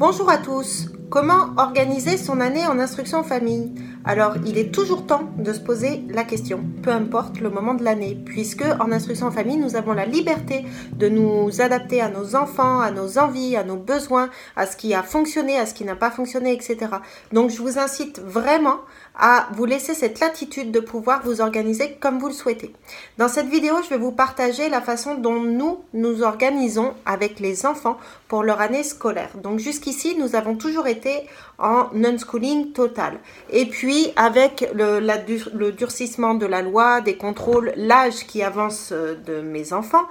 Bonjour à tous. Comment organiser son année en instruction famille? Alors, il est toujours temps de se poser la question, peu importe le moment de l'année, puisque en instruction en famille, nous avons la liberté de nous adapter à nos enfants, à nos envies, à nos besoins, à ce qui a fonctionné, à ce qui n'a pas fonctionné, etc. Donc, je vous incite vraiment à vous laisser cette latitude de pouvoir vous organiser comme vous le souhaitez. Dans cette vidéo, je vais vous partager la façon dont nous nous organisons avec les enfants pour leur année scolaire. Donc jusqu'ici, nous avons toujours été en non-schooling total. Et puis, avec le, durcissement de la loi, des contrôles, l'âge qui avance euh, de mes enfants,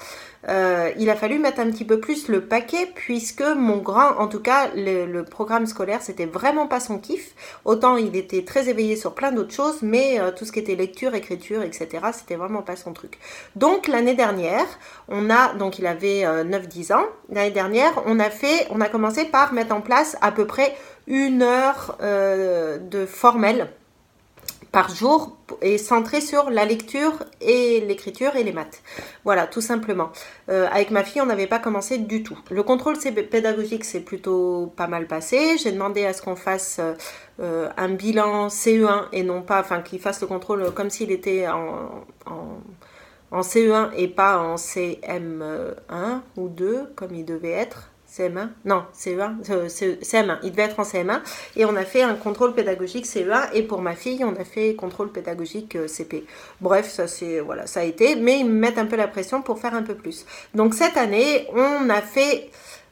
euh, il a fallu mettre un petit peu plus le paquet puisque mon grand, en tout cas, le, programme scolaire, c'était vraiment pas son kiff. Autant il était très éveillé sur plein d'autres choses, mais euh, tout ce qui était lecture, écriture, etc., c'était vraiment pas son truc. Donc l'année dernière, on a, donc il avait 9-10 ans, l'année dernière, on a fait, on a commencé par mettre en place à peu près une heure euh, de formel par jour et centré sur la lecture et l'écriture et les maths. Voilà, tout simplement. Euh, avec ma fille, on n'avait pas commencé du tout. Le contrôle pédagogique s'est plutôt pas mal passé. J'ai demandé à ce qu'on fasse euh, un bilan CE1 et non pas, enfin, qu'il fasse le contrôle comme s'il était en, en CE1 et pas en CM1 ou 2 comme il devait être. CM1 Non, CE1, euh, CM1. Il devait être en CM1. Et on a fait un contrôle pédagogique CE1. Et pour ma fille, on a fait contrôle pédagogique euh, CP. Bref, ça, c'est, voilà, ça a été. Mais ils me mettent un peu la pression pour faire un peu plus. Donc cette année, on a fait...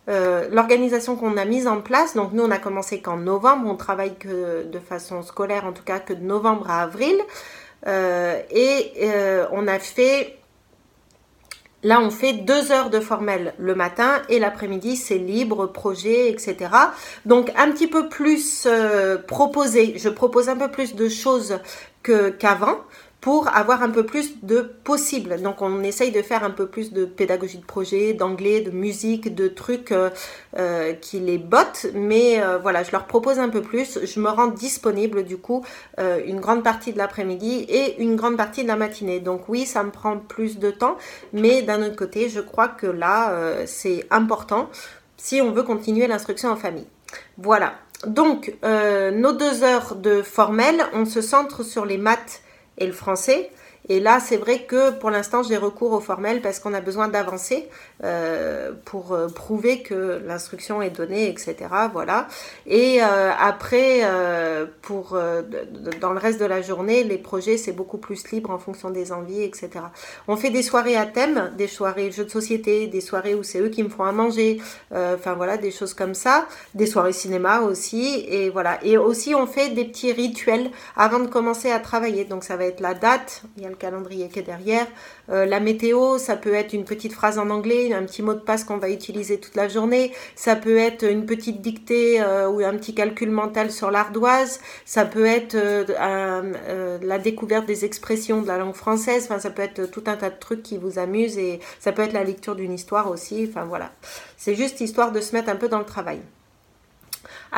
Euh, l'organisation qu'on a mise en place, donc nous on a commencé qu'en novembre, on travaille que de façon scolaire en tout cas que de novembre à avril, et on a fait Là, on fait deux heures de formel le matin et l'après-midi, c'est libre, projet, etc. Donc, un petit peu plus euh, proposé. Je propose un peu plus de choses qu'avant pour avoir un peu plus de possible. Donc on essaye de faire un peu plus de pédagogie de projet, d'anglais, de musique, de trucs euh, euh, qui les bottent. Mais euh, voilà, je leur propose un peu plus. Je me rends disponible du coup une grande partie de l'après-midi et une grande partie de la matinée. Donc oui, ça me prend plus de temps. Mais d'un autre côté, je crois que là, c'est important si on veut continuer l'instruction en famille. Voilà. Donc, nos deux heures de formel, on se centre sur les maths et le français. Et là, c'est vrai que pour l'instant, j'ai recours au formel parce qu'on a besoin d'avancer euh, pour euh, prouver que l'instruction est donnée, etc. Voilà. Et euh, après, pour dans le reste de la journée, les projets, c'est beaucoup plus libre en fonction des envies, etc. On fait des soirées à thème, des soirées jeux de société, des soirées où c'est eux qui me font à manger, enfin voilà, des choses comme ça, des soirées cinéma aussi, et voilà. Et aussi, on fait des petits rituels avant de commencer à travailler. Donc ça va être la date, il y a le calendrier qui est derrière. Euh, la météo, ça peut être une petite phrase en anglais, un petit mot de passe qu'on va utiliser toute la journée. Ça peut être une petite dictée euh, ou un petit calcul mental sur l'ardoise. Ça peut être euh, la découverte des expressions de la langue française. Enfin, ça peut être tout un tas de trucs qui vous amusent et ça peut être la lecture d'une histoire aussi. Enfin voilà, c'est juste histoire de se mettre un peu dans le travail.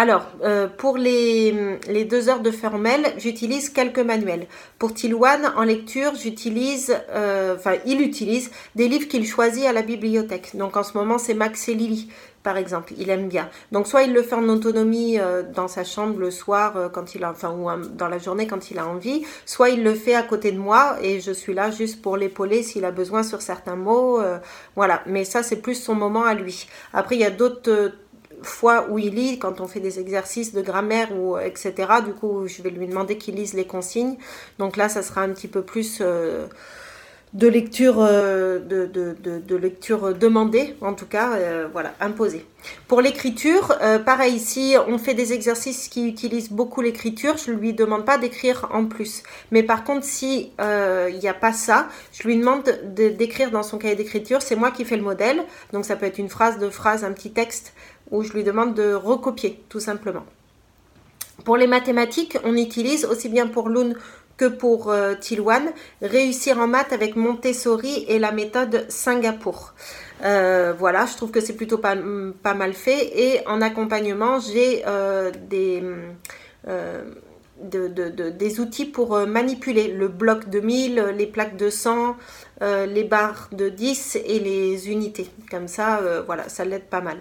Alors, euh, pour les, deux heures de formel, j'utilise quelques manuels. Pour Tilouane, en lecture, j'utilise, euh, enfin, il utilise des livres qu'il choisit à la bibliothèque. Donc, en ce moment, c'est Max et Lily, par exemple. Il aime bien. Donc, soit il le fait en autonomie euh, dans sa chambre le soir, quand il a, enfin, ou dans la journée quand il a envie, soit il le fait à côté de moi et je suis là juste pour l'épauler s'il a besoin sur certains mots. voilà. Mais ça, c'est plus son moment à lui. Après, il y a d'autres fois où il lit, quand on fait des exercices de grammaire ou etc. Du coup, je vais lui demander qu'il lise les consignes. Donc là, ça sera un petit peu plus euh, de lecture, euh, de, lecture demandée, en tout cas, euh, voilà, imposée. Pour l'écriture, pareil ici, on fait des exercices qui utilisent beaucoup l'écriture. Je lui demande pas d'écrire en plus, mais par contre, si il n'y a pas ça, je lui demande d'écrire dans son cahier d'écriture. C'est moi qui fais le modèle, donc ça peut être une phrase, deux phrases, un petit texte où je lui demande de recopier, tout simplement. Pour les mathématiques, on utilise aussi bien pour Loon que pour euh, réussir en maths avec Montessori et la méthode Singapour. Euh, voilà, je trouve que c'est plutôt pas, mal fait. Et en accompagnement, j'ai euh, des, euh, des outils pour manipuler le bloc de 1000, les plaques de 100, les barres de 10 et les unités. Comme ça, voilà, ça l'aide pas mal.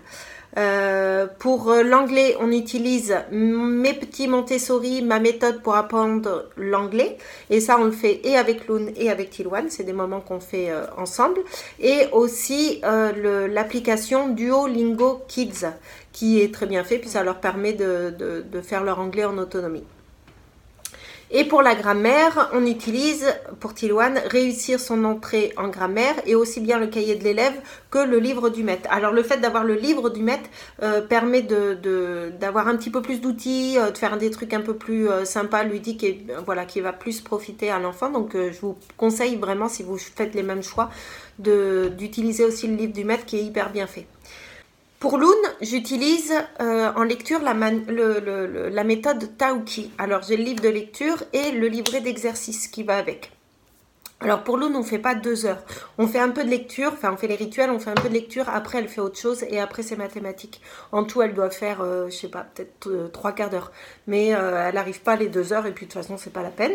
Euh, pour euh, l'anglais, on utilise mes petits Montessori, ma méthode pour apprendre l'anglais. Et ça, on le fait et avec Loon et avec Tilwan. C'est des moments qu'on fait euh, ensemble. Et aussi l'application Duolingo Kids, qui est très bien fait, puis ça leur permet de faire leur anglais en autonomie. Et pour la grammaire, on utilise pour Tilouane réussir son entrée en grammaire et aussi bien le cahier de l'élève que le livre du maître. Alors le fait d'avoir le livre du maître euh, permet d'avoir un petit peu plus d'outils, euh, de faire des trucs un peu plus euh, sympas, ludiques et voilà qui va plus profiter à l'enfant. Donc je vous conseille vraiment si vous faites les mêmes choix d'utiliser aussi le livre du maître qui est hyper bien fait. Pour Loon, j'utilise euh, en lecture la, méthode Tauki. Alors j'ai le livre de lecture et le livret d'exercice qui va avec. Alors pour Loon, on ne fait pas deux heures. On fait un peu de lecture, enfin on fait les rituels, on fait un peu de lecture, après elle fait autre chose et après c'est mathématiques. En tout, elle doit faire, je euh, je sais pas, peut-être euh, trois quarts d'heure. Mais elle n'arrive pas les deux heures et puis de toute façon, c'est pas la peine.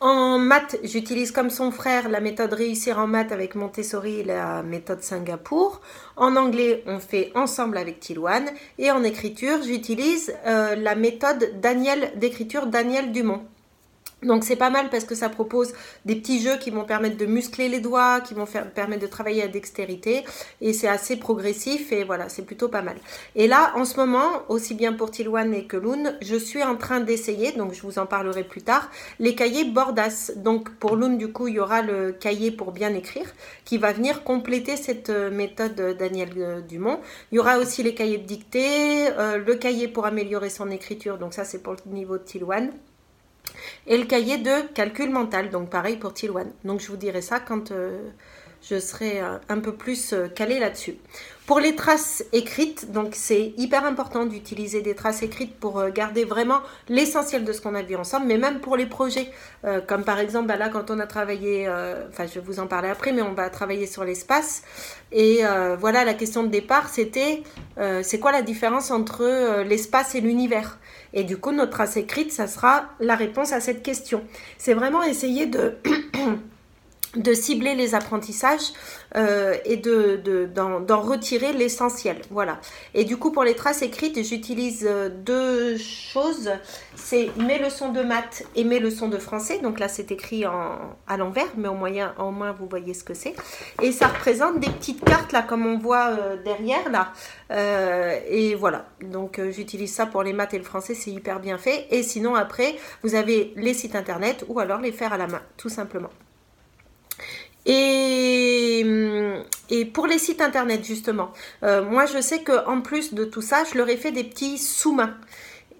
En maths, j'utilise comme son frère la méthode réussir en maths avec Montessori et la méthode Singapour. En anglais, on fait ensemble avec Tilouane. Et en écriture, j'utilise euh, la méthode Daniel d'écriture Daniel Dumont. Donc c'est pas mal parce que ça propose des petits jeux qui vont permettre de muscler les doigts, qui vont permettre de travailler à dextérité et c'est assez progressif et voilà, c'est plutôt pas mal. Et là, en ce moment, aussi bien pour Tilwan et que Loon, je suis en train d'essayer, donc je vous en parlerai plus tard, les cahiers Bordas. Donc pour Loon, du coup, il y aura le cahier pour bien écrire qui va venir compléter cette euh, méthode Daniel euh, Dumont. Il y aura aussi les cahiers de dictée, euh, le cahier pour améliorer son écriture, donc ça c'est pour le niveau de Tilwan et le cahier de calcul mental, donc pareil pour Tilwan. Donc je vous dirai ça quand euh, je serai euh, un peu plus euh, calée là-dessus. Pour les traces écrites, donc c'est hyper important d'utiliser des traces écrites pour garder vraiment l'essentiel de ce qu'on a vu ensemble, mais même pour les projets, comme par exemple bah là quand on a travaillé, enfin je vais vous en parler après, mais on va travailler sur l'espace. Et voilà, la question de départ, c'était c'est quoi la différence entre l'espace et l'univers? Et du coup, notre trace écrite, ça sera la réponse à cette question. C'est vraiment essayer de... de cibler les apprentissages euh, et de, d'en, retirer l'essentiel. Voilà. Et du coup, pour les traces écrites, j'utilise euh, deux choses. C'est mes leçons de maths et mes leçons de français. Donc là, c'est écrit en, à l'envers, mais au, moyen, au moins, vous voyez ce que c'est. Et ça représente des petites cartes, là, comme on voit euh, derrière, là. et voilà. Donc, j'utilise ça pour les maths et le français. C'est hyper bien fait. Et sinon, après, vous avez les sites internet ou alors les faire à la main, tout simplement. Et, et, pour les sites internet, justement, euh, moi je sais qu'en plus de tout ça, je leur ai fait des petits sous-mains.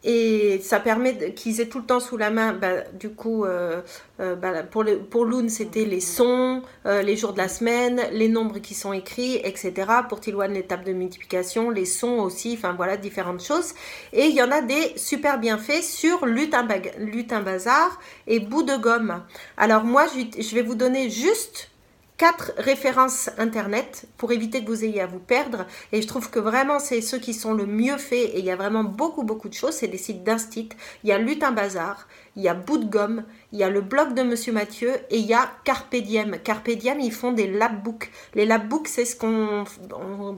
Et ça permet qu'ils aient tout le temps sous la main. Bah, du coup, euh, euh, bah, pour, le, pour c'était les sons, les jours de la semaine, les nombres qui sont écrits, etc. Pour Tilouane, l'étape de multiplication, les sons aussi, enfin voilà, différentes choses. Et il y en a des super bien faits sur Lutin, Lutin Bazar et Bout de Gomme. Alors moi, je vais vous donner juste quatre références internet pour éviter que vous ayez à vous perdre. Et je trouve que vraiment, c'est ceux qui sont le mieux faits. Et il y a vraiment beaucoup, beaucoup de choses. C'est des sites d'Instit. Il y a Lutin Bazar, il y a Bout de Gomme, il y a le blog de Monsieur Mathieu et il y a Carpe Diem. Carpe Diem, ils font des labbooks. Les labbooks, c'est ce qu'on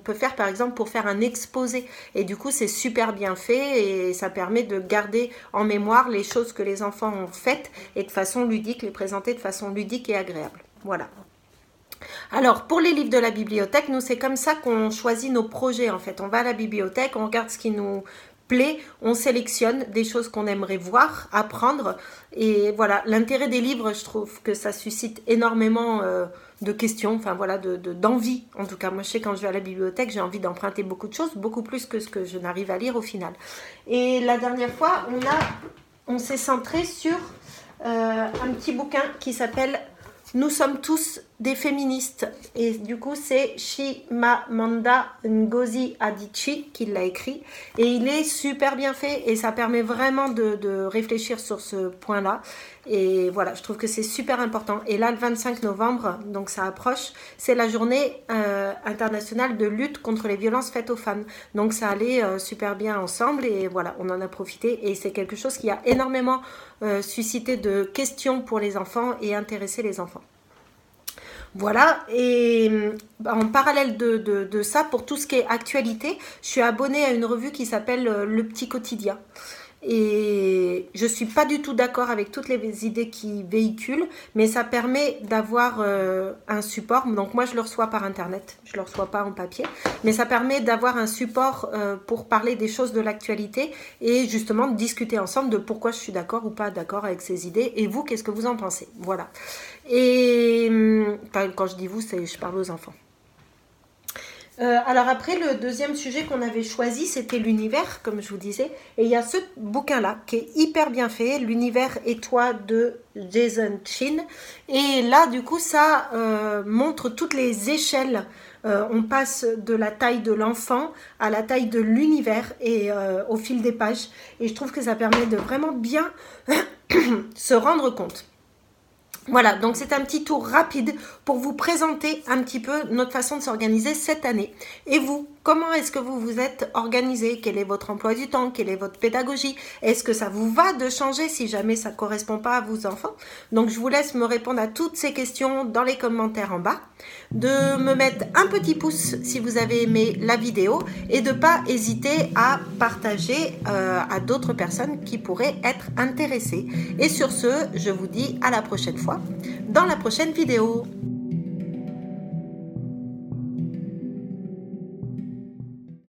peut faire par exemple pour faire un exposé. Et du coup, c'est super bien fait et ça permet de garder en mémoire les choses que les enfants ont faites et de façon ludique, les présenter de façon ludique et agréable. Voilà. Alors, pour les livres de la bibliothèque, nous, c'est comme ça qu'on choisit nos projets, en fait. On va à la bibliothèque, on regarde ce qui nous plaît, on sélectionne des choses qu'on aimerait voir, apprendre. Et voilà, l'intérêt des livres, je trouve que ça suscite énormément euh, de questions, enfin voilà, d'envie. De, en tout cas, moi, je sais quand je vais à la bibliothèque, j'ai envie d'emprunter beaucoup de choses, beaucoup plus que ce que je n'arrive à lire au final. Et la dernière fois, on on s'est centré sur euh, un petit bouquin qui s'appelle nous sommes tous des féministes. Et du coup, c'est Shimamanda Ngozi Adichie qui l'a écrit. Et il est super bien fait et ça permet vraiment de, réfléchir sur ce point-là. Et voilà, je trouve que c'est super important. Et là, le 25 novembre, donc ça approche, c'est la journée euh, internationale de lutte contre les violences faites aux femmes. Donc ça allait euh, super bien ensemble et voilà, on en a profité. Et c'est quelque chose qui a énormément euh, suscité de questions pour les enfants et intéressé les enfants. Voilà, et en parallèle de, de, ça, pour tout ce qui est actualité, je suis abonnée à une revue qui s'appelle Le Petit Quotidien. Et je suis pas du tout d'accord avec toutes les idées qui véhiculent, mais ça permet d'avoir euh, un support. Donc moi, je le reçois par internet, je le reçois pas en papier, mais ça permet d'avoir un support euh, pour parler des choses de l'actualité et justement discuter ensemble de pourquoi je suis d'accord ou pas d'accord avec ces idées. Et vous, qu'est-ce que vous en pensez? Voilà. Et hum, quand je dis vous, je parle aux enfants. Euh, alors après, le deuxième sujet qu'on avait choisi, c'était l'univers, comme je vous disais. Et il y a ce bouquin-là qui est hyper bien fait, L'univers et toi de Jason Chin. Et là, du coup, ça euh, montre toutes les échelles. Euh, on passe de la taille de l'enfant à la taille de l'univers et au fil des pages. Et je trouve que ça permet de vraiment bien se rendre compte. Voilà, donc c'est un petit tour rapide pour vous présenter un petit peu notre façon de s'organiser cette année. Et vous, comment est-ce que vous vous êtes organisé? Quel est votre emploi du temps? Quelle est votre pédagogie? Est-ce que ça vous va de changer si jamais ça ne correspond pas à vos enfants? Donc je vous laisse me répondre à toutes ces questions dans les commentaires en bas, de me mettre un petit pouce si vous avez aimé la vidéo et de pas hésiter à partager euh, à d'autres personnes qui pourraient être intéressées. Et sur ce, je vous dis à la prochaine fois dans la prochaine vidéo.